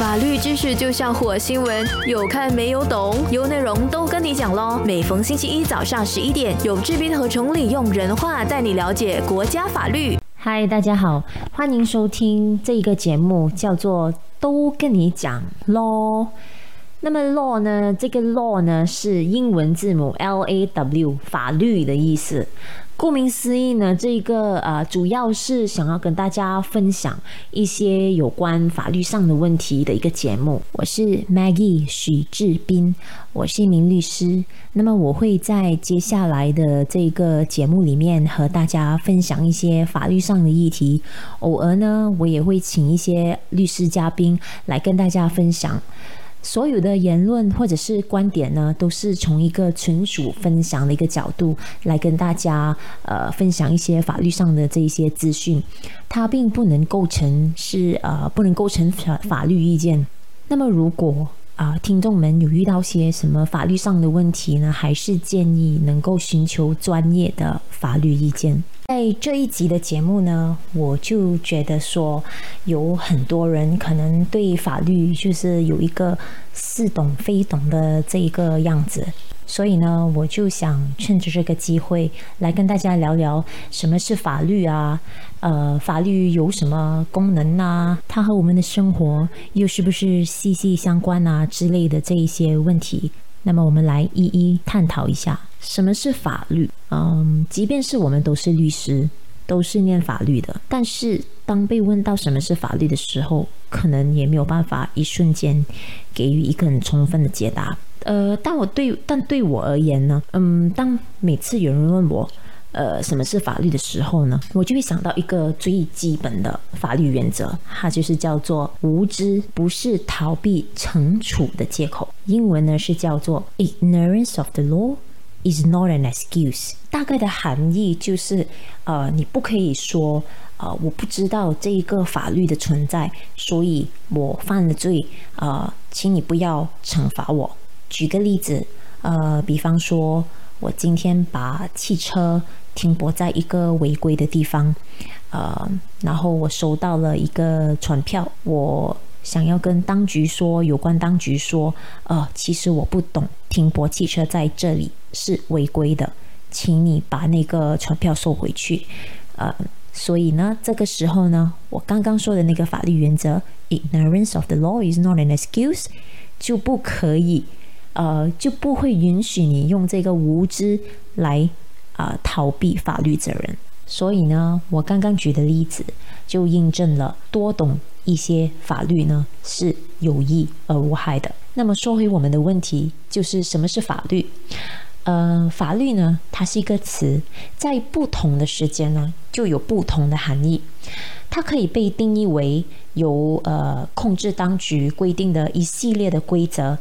法律知识就像火星文，有看没有懂，有内容都跟你讲喽。每逢星期一早上十一点，有志斌和崇礼用人话带你了解国家法律。嗨，大家好，欢迎收听这一个节目，叫做《都跟你讲喽》。那么 law 呢？这个 law 呢是英文字母 L A W，法律的意思。顾名思义呢，这个呃主要是想要跟大家分享一些有关法律上的问题的一个节目。我是 Maggie 许志斌，我是一名律师。那么我会在接下来的这个节目里面和大家分享一些法律上的议题。偶尔呢，我也会请一些律师嘉宾来跟大家分享。所有的言论或者是观点呢，都是从一个纯属分享的一个角度来跟大家呃分享一些法律上的这一些资讯，它并不能构成是呃不能构成法法律意见。那么如果啊听众们有遇到些什么法律上的问题呢，还是建议能够寻求专业的法律意见。在这一集的节目呢，我就觉得说，有很多人可能对法律就是有一个似懂非懂的这一个样子，所以呢，我就想趁着这个机会来跟大家聊聊什么是法律啊，呃，法律有什么功能啊，它和我们的生活又是不是息息相关啊之类的这一些问题。那么我们来一一探讨一下什么是法律。嗯，即便是我们都是律师，都是念法律的，但是当被问到什么是法律的时候，可能也没有办法一瞬间给予一个很充分的解答。呃，但我对但对我而言呢，嗯，当每次有人问我。呃，什么是法律的时候呢？我就会想到一个最基本的法律原则，它就是叫做无知不是逃避惩处的借口。英文呢是叫做 ignorance of the law is not an excuse。大概的含义就是，呃，你不可以说，呃，我不知道这一个法律的存在，所以我犯了罪，呃，请你不要惩罚我。举个例子，呃，比方说我今天把汽车。停泊在一个违规的地方，呃，然后我收到了一个传票，我想要跟当局说，有关当局说，呃，其实我不懂停泊汽车在这里是违规的，请你把那个传票收回去，呃，所以呢，这个时候呢，我刚刚说的那个法律原则，ignorance of the law is not an excuse，就不可以，呃，就不会允许你用这个无知来。啊，逃避法律责任。所以呢，我刚刚举的例子就印证了多懂一些法律呢是有益而无害的。那么说回我们的问题，就是什么是法律？呃，法律呢，它是一个词，在不同的时间呢就有不同的含义。它可以被定义为由呃控制当局规定的一系列的规则，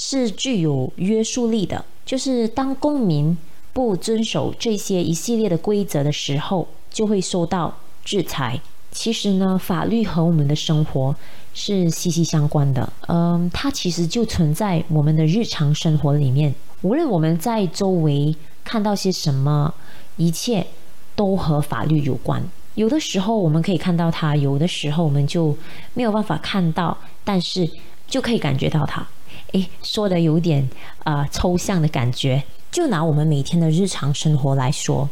是具有约束力的。就是当公民。不遵守这些一系列的规则的时候，就会受到制裁。其实呢，法律和我们的生活是息息相关的。嗯，它其实就存在我们的日常生活里面。无论我们在周围看到些什么，一切都和法律有关。有的时候我们可以看到它，有的时候我们就没有办法看到，但是就可以感觉到它。诶，说的有点啊抽象的感觉。就拿我们每天的日常生活来说，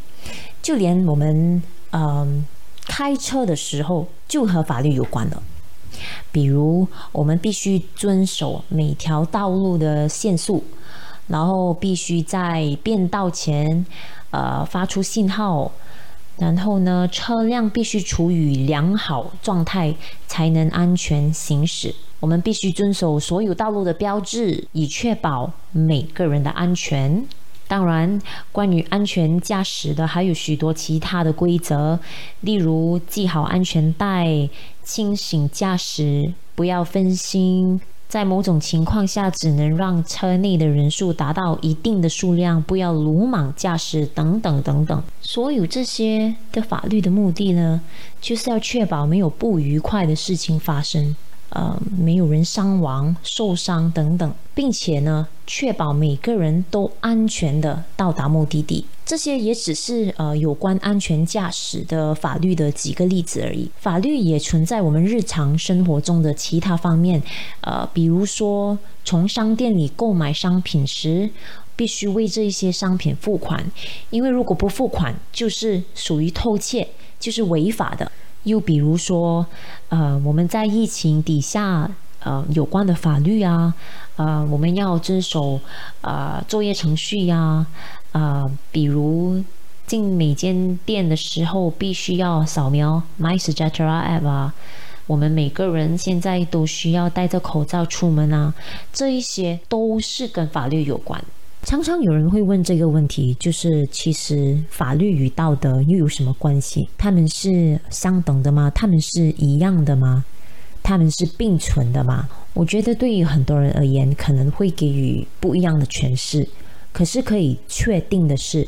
就连我们嗯开车的时候就和法律有关的，比如我们必须遵守每条道路的限速，然后必须在变道前呃发出信号，然后呢车辆必须处于良好状态才能安全行驶。我们必须遵守所有道路的标志，以确保每个人的安全。当然，关于安全驾驶的还有许多其他的规则，例如系好安全带、清醒驾驶、不要分心、在某种情况下只能让车内的人数达到一定的数量、不要鲁莽驾驶等等等等。所有这些的法律的目的呢，就是要确保没有不愉快的事情发生。呃没有人伤亡、受伤等等，并且呢，确保每个人都安全的到达目的地。这些也只是呃有关安全驾驶的法律的几个例子而已。法律也存在我们日常生活中的其他方面，呃，比如说从商店里购买商品时，必须为这一些商品付款，因为如果不付款，就是属于偷窃，就是违法的。又比如说，呃，我们在疫情底下，呃，有关的法律啊，呃，我们要遵守呃作业程序呀。啊，比如进每间店的时候，必须要扫描 MySejahtera App 啊。我们每个人现在都需要戴着口罩出门啊，这一些都是跟法律有关。常常有人会问这个问题，就是其实法律与道德又有什么关系？他们是相等的吗？他们是一样的吗？他们是并存的吗？我觉得对于很多人而言，可能会给予不一样的诠释。可是可以确定的是，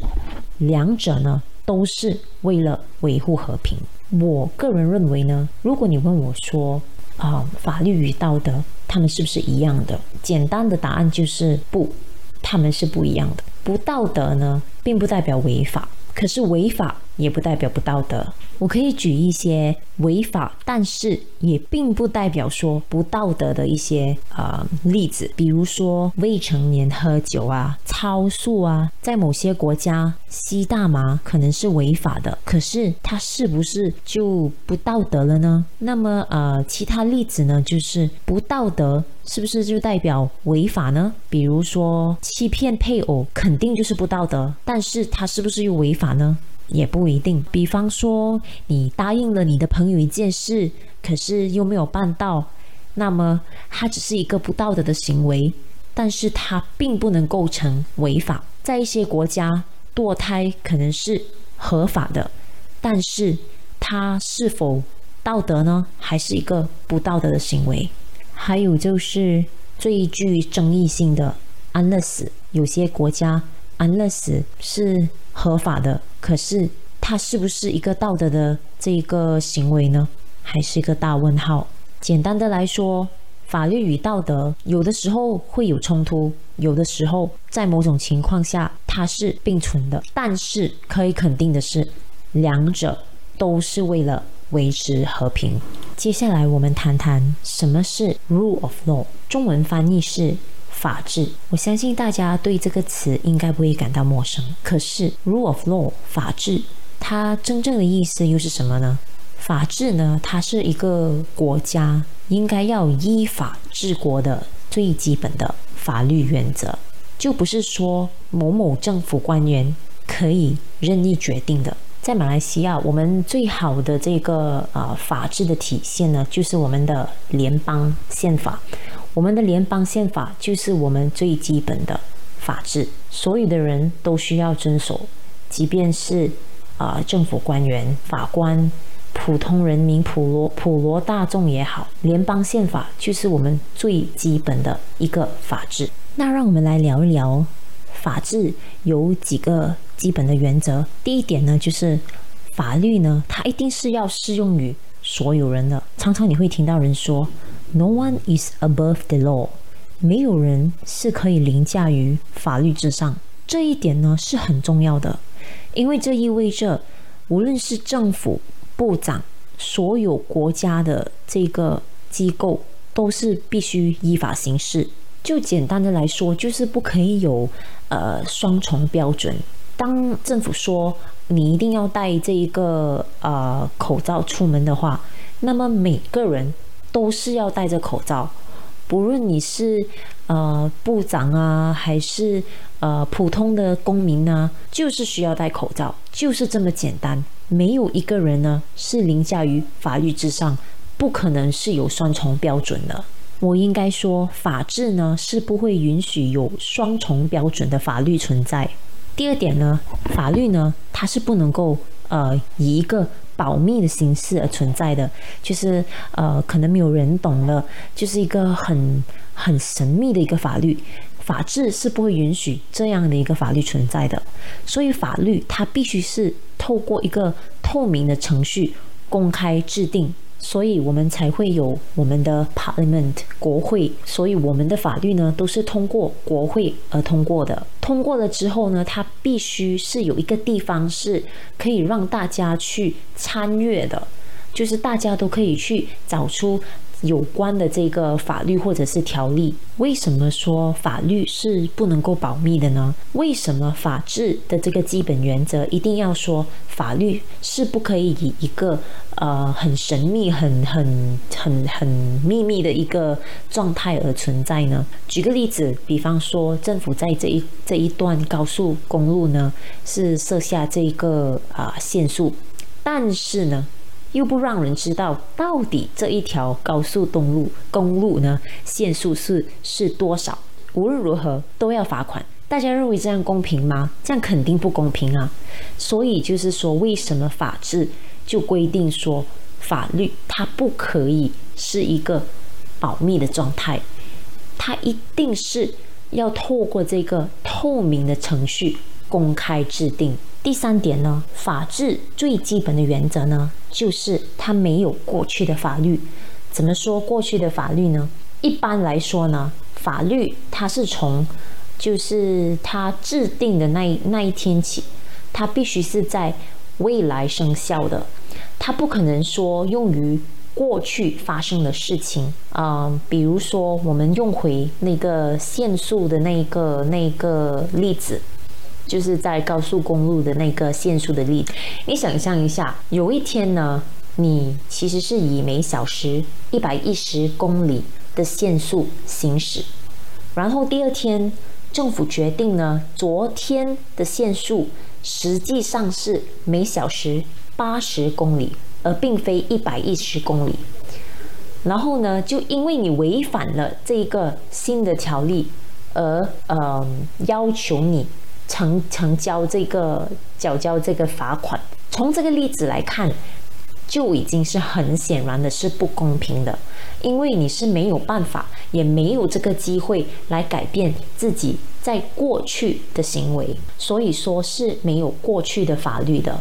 两者呢都是为了维护和平。我个人认为呢，如果你问我说啊，法律与道德他们是不是一样的？简单的答案就是不，他们是不一样的。不道德呢，并不代表违法，可是违法也不代表不道德。我可以举一些违法，但是也并不代表说不道德的一些呃例子，比如说未成年喝酒啊、超速啊，在某些国家吸大麻可能是违法的，可是它是不是就不道德了呢？那么呃，其他例子呢，就是不道德是不是就代表违法呢？比如说欺骗配偶，肯定就是不道德，但是它是不是又违法呢？也不一定。比方说，你答应了你的朋友一件事，可是又没有办到，那么它只是一个不道德的行为，但是它并不能构成违法。在一些国家，堕胎可能是合法的，但是它是否道德呢？还是一个不道德的行为？还有就是最具争议性的安乐死，有些国家 unless 是。合法的，可是它是不是一个道德的这一个行为呢？还是一个大问号？简单的来说，法律与道德有的时候会有冲突，有的时候在某种情况下它是并存的。但是可以肯定的是，两者都是为了维持和平。接下来我们谈谈什么是 rule of law，中文翻译是。法治，我相信大家对这个词应该不会感到陌生。可是，rule of law，法治，它真正的意思又是什么呢？法治呢，它是一个国家应该要依法治国的最基本的法律原则，就不是说某某政府官员可以任意决定的。在马来西亚，我们最好的这个呃法治的体现呢，就是我们的联邦宪法。我们的联邦宪法就是我们最基本的法治，所有的人都需要遵守，即便是啊政府官员、法官、普通人民、普罗普罗大众也好，联邦宪法就是我们最基本的一个法治。那让我们来聊一聊法治有几个基本的原则。第一点呢，就是法律呢，它一定是要适用于所有人的。常常你会听到人说。No one is above the law，没有人是可以凌驾于法律之上。这一点呢是很重要的，因为这意味着，无论是政府部长，所有国家的这个机构，都是必须依法行事。就简单的来说，就是不可以有呃双重标准。当政府说你一定要戴这一个呃口罩出门的话，那么每个人。都是要戴着口罩，不论你是呃部长啊，还是呃普通的公民呢，就是需要戴口罩，就是这么简单。没有一个人呢是凌驾于法律之上，不可能是有双重标准的。我应该说，法治呢是不会允许有双重标准的法律存在。第二点呢，法律呢它是不能够呃以一个。保密的形式而存在的，就是呃，可能没有人懂了，就是一个很很神秘的一个法律。法治是不会允许这样的一个法律存在的，所以法律它必须是透过一个透明的程序公开制定，所以我们才会有我们的 Parliament 国会，所以我们的法律呢都是通过国会而通过的。通过了之后呢，它必须是有一个地方是可以让大家去参阅的，就是大家都可以去找出。有关的这个法律或者是条例，为什么说法律是不能够保密的呢？为什么法治的这个基本原则一定要说法律是不可以以一个呃很神秘、很很很很秘密的一个状态而存在呢？举个例子，比方说政府在这一这一段高速公路呢是设下这个啊限速，但是呢？又不让人知道到底这一条高速公路公路呢限速是是多少？无论如何都要罚款。大家认为这样公平吗？这样肯定不公平啊！所以就是说，为什么法治就规定说法律它不可以是一个保密的状态？它一定是要透过这个透明的程序公开制定。第三点呢，法治最基本的原则呢，就是它没有过去的法律。怎么说过去的法律呢？一般来说呢，法律它是从就是它制定的那那一天起，它必须是在未来生效的，它不可能说用于过去发生的事情啊。比如说，我们用回那个限速的那个那个例子。就是在高速公路的那个限速的例子，你想象一下，有一天呢，你其实是以每小时一百一十公里的限速行驶，然后第二天政府决定呢，昨天的限速实际上是每小时八十公里，而并非一百一十公里，然后呢，就因为你违反了这一个新的条例，而呃要求你。成成交这个缴交这个罚款，从这个例子来看，就已经是很显然的是不公平的，因为你是没有办法，也没有这个机会来改变自己在过去的行为，所以说是没有过去的法律的。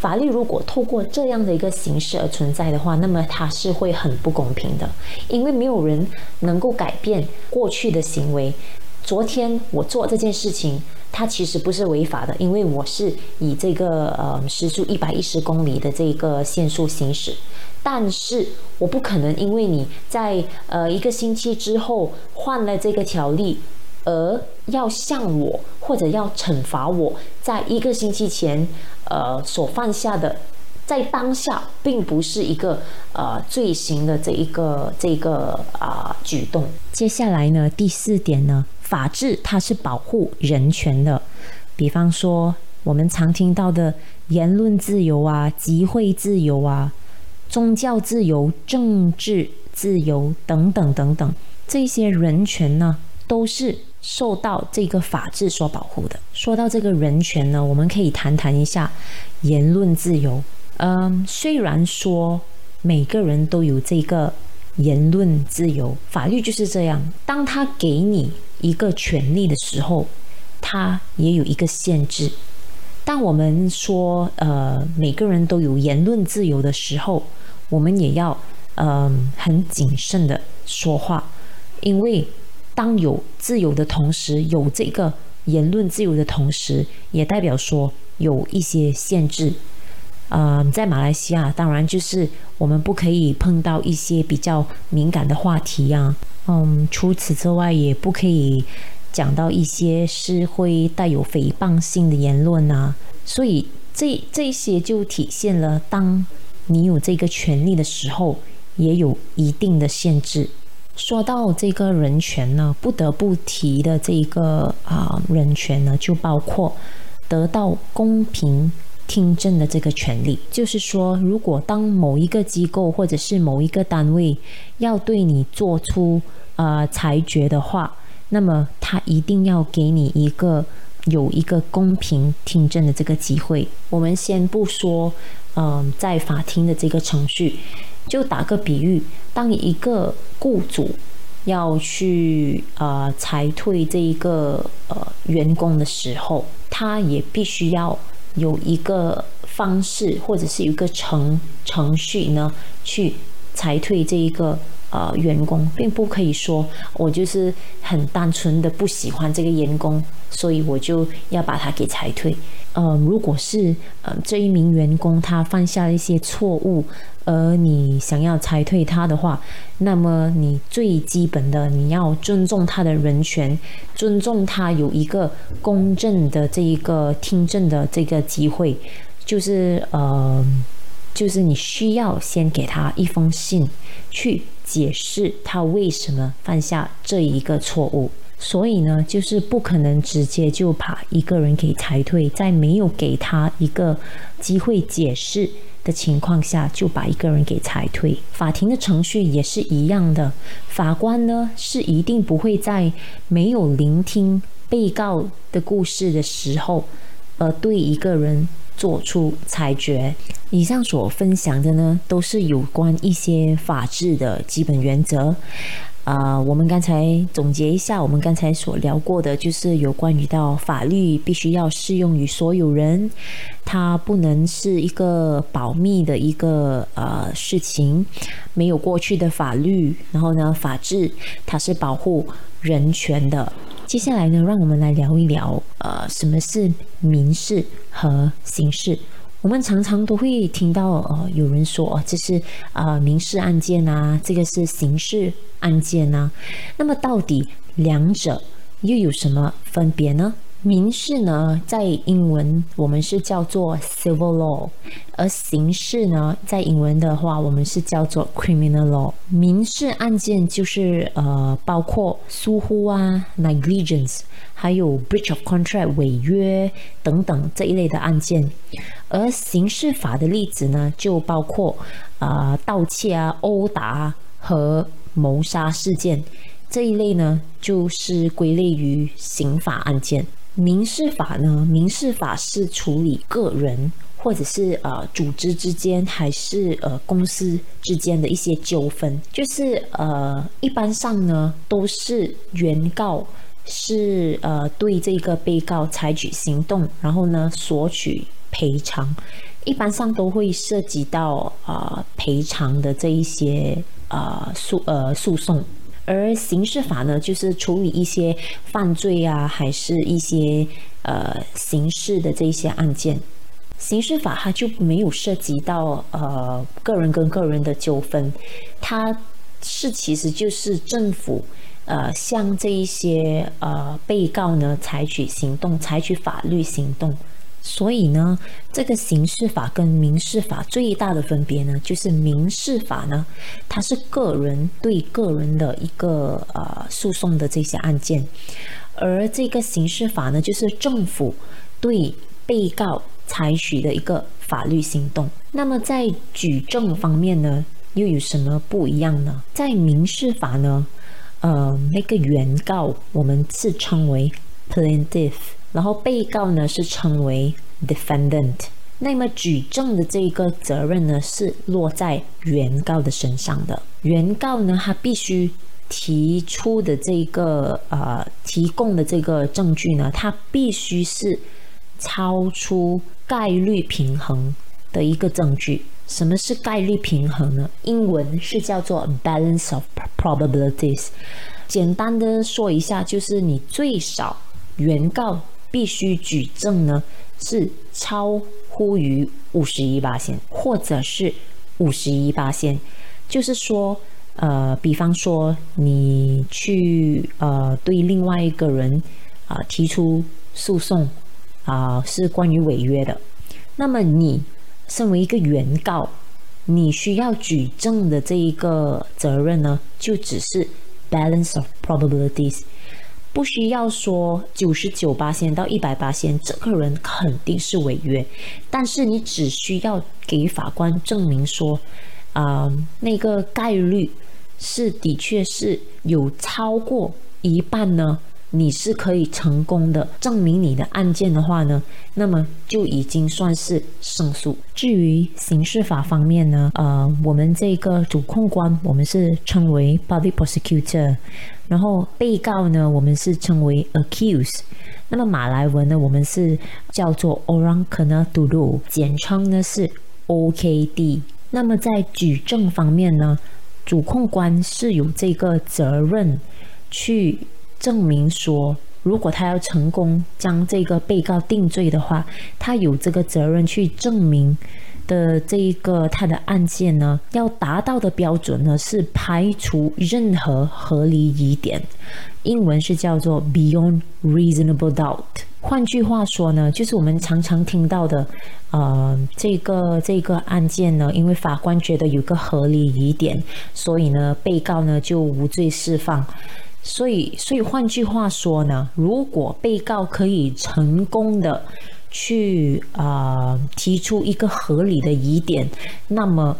法律如果透过这样的一个形式而存在的话，那么它是会很不公平的，因为没有人能够改变过去的行为。昨天我做这件事情。它其实不是违法的，因为我是以这个呃时速一百一十公里的这个限速行驶，但是我不可能因为你在呃一个星期之后换了这个条例，而要向我或者要惩罚我在一个星期前呃所犯下的，在当下并不是一个呃罪行的这一个这个啊举动。接下来呢，第四点呢。法治它是保护人权的，比方说我们常听到的言论自由啊、集会自由啊、宗教自由、政治自由等等等等，这些人权呢，都是受到这个法治所保护的。说到这个人权呢，我们可以谈谈一下言论自由。嗯，虽然说每个人都有这个言论自由，法律就是这样，当他给你。一个权利的时候，它也有一个限制。当我们说呃每个人都有言论自由的时候，我们也要嗯很谨慎的说话，因为当有自由的同时，有这个言论自由的同时，也代表说有一些限制。呃，在马来西亚，当然就是我们不可以碰到一些比较敏感的话题呀。嗯，除此之外，也不可以讲到一些是会带有诽谤性的言论啊。所以这这些就体现了，当你有这个权利的时候，也有一定的限制。说到这个人权呢，不得不提的这个啊人权呢，就包括得到公平。听证的这个权利，就是说，如果当某一个机构或者是某一个单位要对你做出呃裁决的话，那么他一定要给你一个有一个公平听证的这个机会。我们先不说，嗯，在法庭的这个程序，就打个比喻，当一个雇主要去呃裁退这一个呃员工的时候，他也必须要。有一个方式，或者是一个程程序呢，去裁退这一个呃员工，并不可以说我就是很单纯的不喜欢这个员工，所以我就要把他给裁退。呃，如果是呃这一名员工他犯下了一些错误，而你想要裁退他的话，那么你最基本的你要尊重他的人权，尊重他有一个公正的这一个听证的这个机会，就是呃，就是你需要先给他一封信，去解释他为什么犯下这一个错误。所以呢，就是不可能直接就把一个人给裁退，在没有给他一个机会解释的情况下，就把一个人给裁退。法庭的程序也是一样的，法官呢是一定不会在没有聆听被告的故事的时候，而，对一个人做出裁决。以上所分享的呢，都是有关一些法治的基本原则。啊，我们刚才总结一下，我们刚才所聊过的，就是有关于到法律必须要适用于所有人，它不能是一个保密的一个呃事情，没有过去的法律，然后呢，法治它是保护人权的。接下来呢，让我们来聊一聊，呃，什么是民事和刑事。我们常常都会听到，呃，有人说，这是啊民事案件啊，这个是刑事案件啊。那么到底两者又有什么分别呢？民事呢，在英文我们是叫做 civil law，而刑事呢，在英文的话，我们是叫做 criminal law。民事案件就是呃，包括疏忽啊 negligence，还有 breach of contract 违约等等这一类的案件。而刑事法的例子呢，就包括啊盗窃啊、殴打和谋杀事件这一类呢，就是归类于刑法案件。民事法呢？民事法是处理个人或者是呃组织之间，还是呃公司之间的一些纠纷。就是呃一般上呢，都是原告是呃对这个被告采取行动，然后呢索取赔偿。一般上都会涉及到啊赔偿的这一些啊诉呃诉讼。而刑事法呢，就是处理一些犯罪啊，还是一些呃刑事的这一些案件。刑事法它就没有涉及到呃个人跟个人的纠纷，它是其实就是政府呃向这一些呃被告呢采取行动，采取法律行动。所以呢，这个刑事法跟民事法最大的分别呢，就是民事法呢，它是个人对个人的一个呃诉讼的这些案件，而这个刑事法呢，就是政府对被告采取的一个法律行动。那么在举证方面呢，又有什么不一样呢？在民事法呢，呃，那个原告我们自称为 plaintiff。然后被告呢是称为 defendant，那么举证的这个责任呢是落在原告的身上的。原告呢他必须提出的这个呃提供的这个证据呢，它必须是超出概率平衡的一个证据。什么是概率平衡呢？英文是叫做 balance of probabilities。简单的说一下，就是你最少原告。必须举证呢，是超乎于五十一八线，或者是五十一八线，就是说，呃，比方说你去呃对另外一个人啊提出诉讼啊，是关于违约的，那么你身为一个原告，你需要举证的这一个责任呢，就只是 balance of probabilities。不需要说九十九八仙到一百八仙，这个人肯定是违约。但是你只需要给法官证明说，啊，那个概率是的确是有超过一半呢。你是可以成功的证明你的案件的话呢，那么就已经算是胜诉。至于刑事法方面呢，呃，我们这个主控官我们是称为 public prosecutor，然后被告呢我们是称为 accused，那么马来文呢我们是叫做 orang kena dulu，简称呢是 OKD。那么在举证方面呢，主控官是有这个责任去证明说，如果他要成功将这个被告定罪的话，他有这个责任去证明的这一个他的案件呢，要达到的标准呢是排除任何合理疑点，英文是叫做 beyond reasonable doubt。换句话说呢，就是我们常常听到的，呃，这个这个案件呢，因为法官觉得有个合理疑点，所以呢，被告呢就无罪释放。所以，所以换句话说呢，如果被告可以成功的去啊提出一个合理的疑点，那么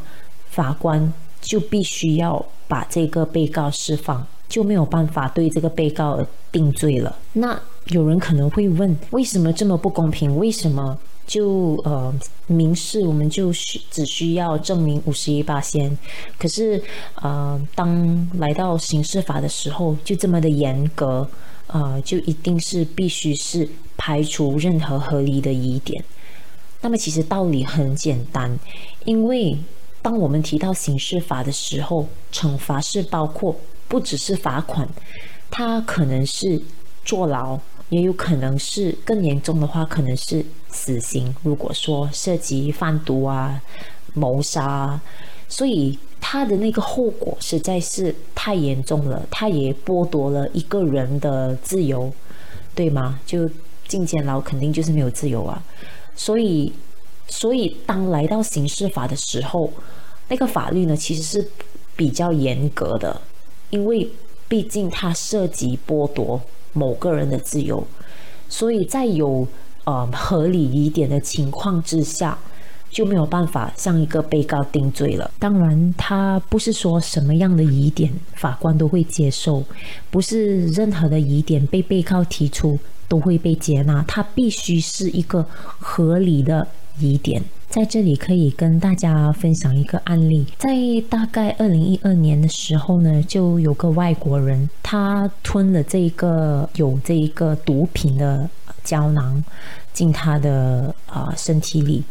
法官就必须要把这个被告释放，就没有办法对这个被告定罪了。那有人可能会问，为什么这么不公平？为什么就呃民事我们就需只需要证明五十一八先，可是呃当来到刑事法的时候就这么的严格，呃就一定是必须是排除任何合理的疑点。那么其实道理很简单，因为当我们提到刑事法的时候，惩罚是包括不只是罚款，它可能是坐牢。也有可能是更严重的话，可能是死刑。如果说涉及贩毒啊、谋杀啊，所以他的那个后果实在是太严重了，他也剥夺了一个人的自由，对吗？就进监牢肯定就是没有自由啊。所以，所以当来到刑事法的时候，那个法律呢其实是比较严格的，因为毕竟它涉及剥夺。某个人的自由，所以在有呃合理疑点的情况之下，就没有办法向一个被告定罪了。当然，他不是说什么样的疑点法官都会接受，不是任何的疑点被被告提出都会被接纳，他必须是一个合理的疑点。在这里可以跟大家分享一个案例，在大概二零一二年的时候呢，就有个外国人，他吞了这个有这一个毒品的胶囊进他的啊身体里，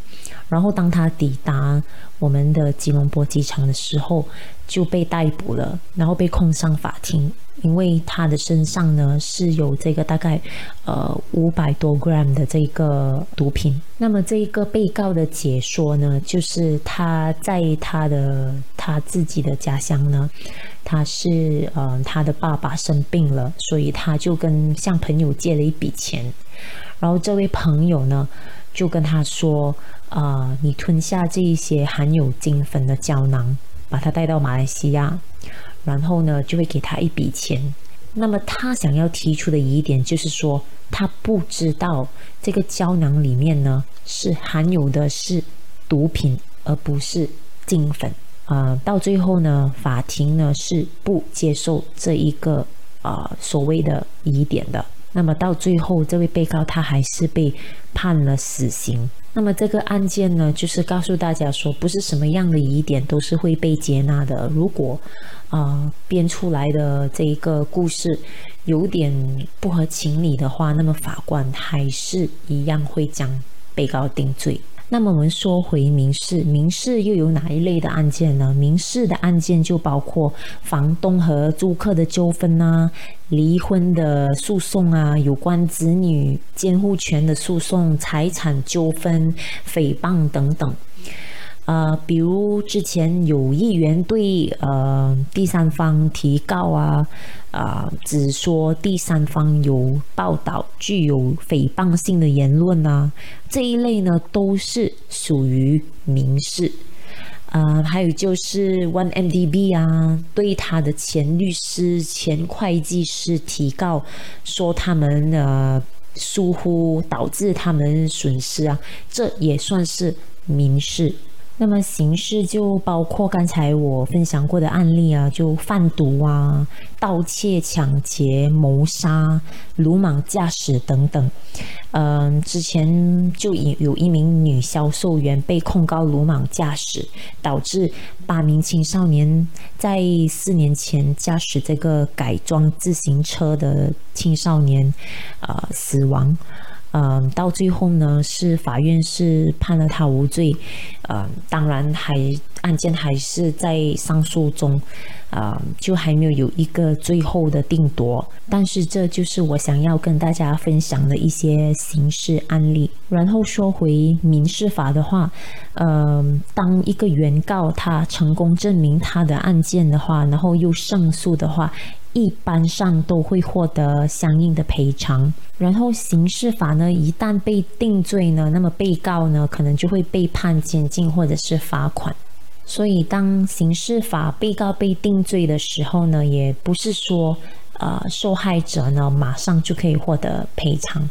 然后当他抵达我们的吉隆坡机场的时候，就被逮捕了，然后被控上法庭。因为他的身上呢是有这个大概呃五百多 gram 的这个毒品。那么这一个被告的解说呢，就是他在他的他自己的家乡呢，他是呃他的爸爸生病了，所以他就跟向朋友借了一笔钱，然后这位朋友呢就跟他说啊，你吞下这一些含有金粉的胶囊，把它带到马来西亚。然后呢，就会给他一笔钱。那么他想要提出的疑点就是说，他不知道这个胶囊里面呢是含有的是毒品，而不是金粉。啊，到最后呢，法庭呢是不接受这一个啊所谓的疑点的。那么到最后，这位被告他还是被判了死刑。那么这个案件呢，就是告诉大家说，不是什么样的疑点都是会被接纳的。如果啊编出来的这一个故事有点不合情理的话，那么法官还是一样会将被告定罪。那么我们说回民事，民事又有哪一类的案件呢？民事的案件就包括房东和租客的纠纷啊，离婚的诉讼啊，有关子女监护权的诉讼、财产纠纷、诽谤等等。呃，比如之前有议员对呃第三方提告啊，啊，只说第三方有报道具有诽谤性的言论啊，这一类呢都是属于民事。啊，还有就是 One MDB 啊，对他的前律师、前会计师提告，说他们呃疏忽导致他们损失啊，这也算是民事。那么刑事就包括刚才我分享过的案例啊，就贩毒啊、盗窃、抢劫、谋杀、鲁莽驾驶等等。嗯，之前就有有一名女销售员被控告鲁莽驾驶，导致八名青少年在四年前驾驶这个改装自行车的青少年啊死亡。嗯，到最后呢，是法院是判了他无罪，呃，当然还案件还是在上诉中，啊，就还没有有一个最后的定夺。但是这就是我想要跟大家分享的一些刑事案例。然后说回民事法的话，呃，当一个原告他成功证明他的案件的话，然后又胜诉的话。一般上都会获得相应的赔偿，然后刑事法呢，一旦被定罪呢，那么被告呢可能就会被判监禁或者是罚款。所以当刑事法被告被定罪的时候呢，也不是说呃受害者呢马上就可以获得赔偿。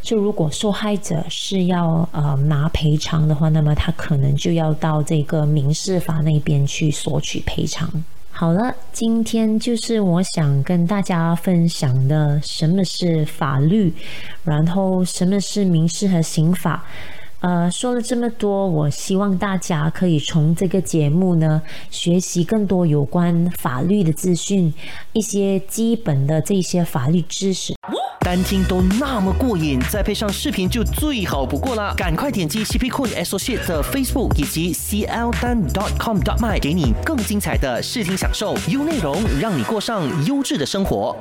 就如果受害者是要呃拿赔偿的话，那么他可能就要到这个民事法那边去索取赔偿。好了，今天就是我想跟大家分享的什么是法律，然后什么是民事和刑法。呃，说了这么多，我希望大家可以从这个节目呢学习更多有关法律的资讯，一些基本的这些法律知识。单听都那么过瘾，再配上视频就最好不过啦！赶快点击 CP Coin Associate 的 Facebook 以及 CL 单 dot com .dot my，给你更精彩的视听享受，优内容让你过上优质的生活。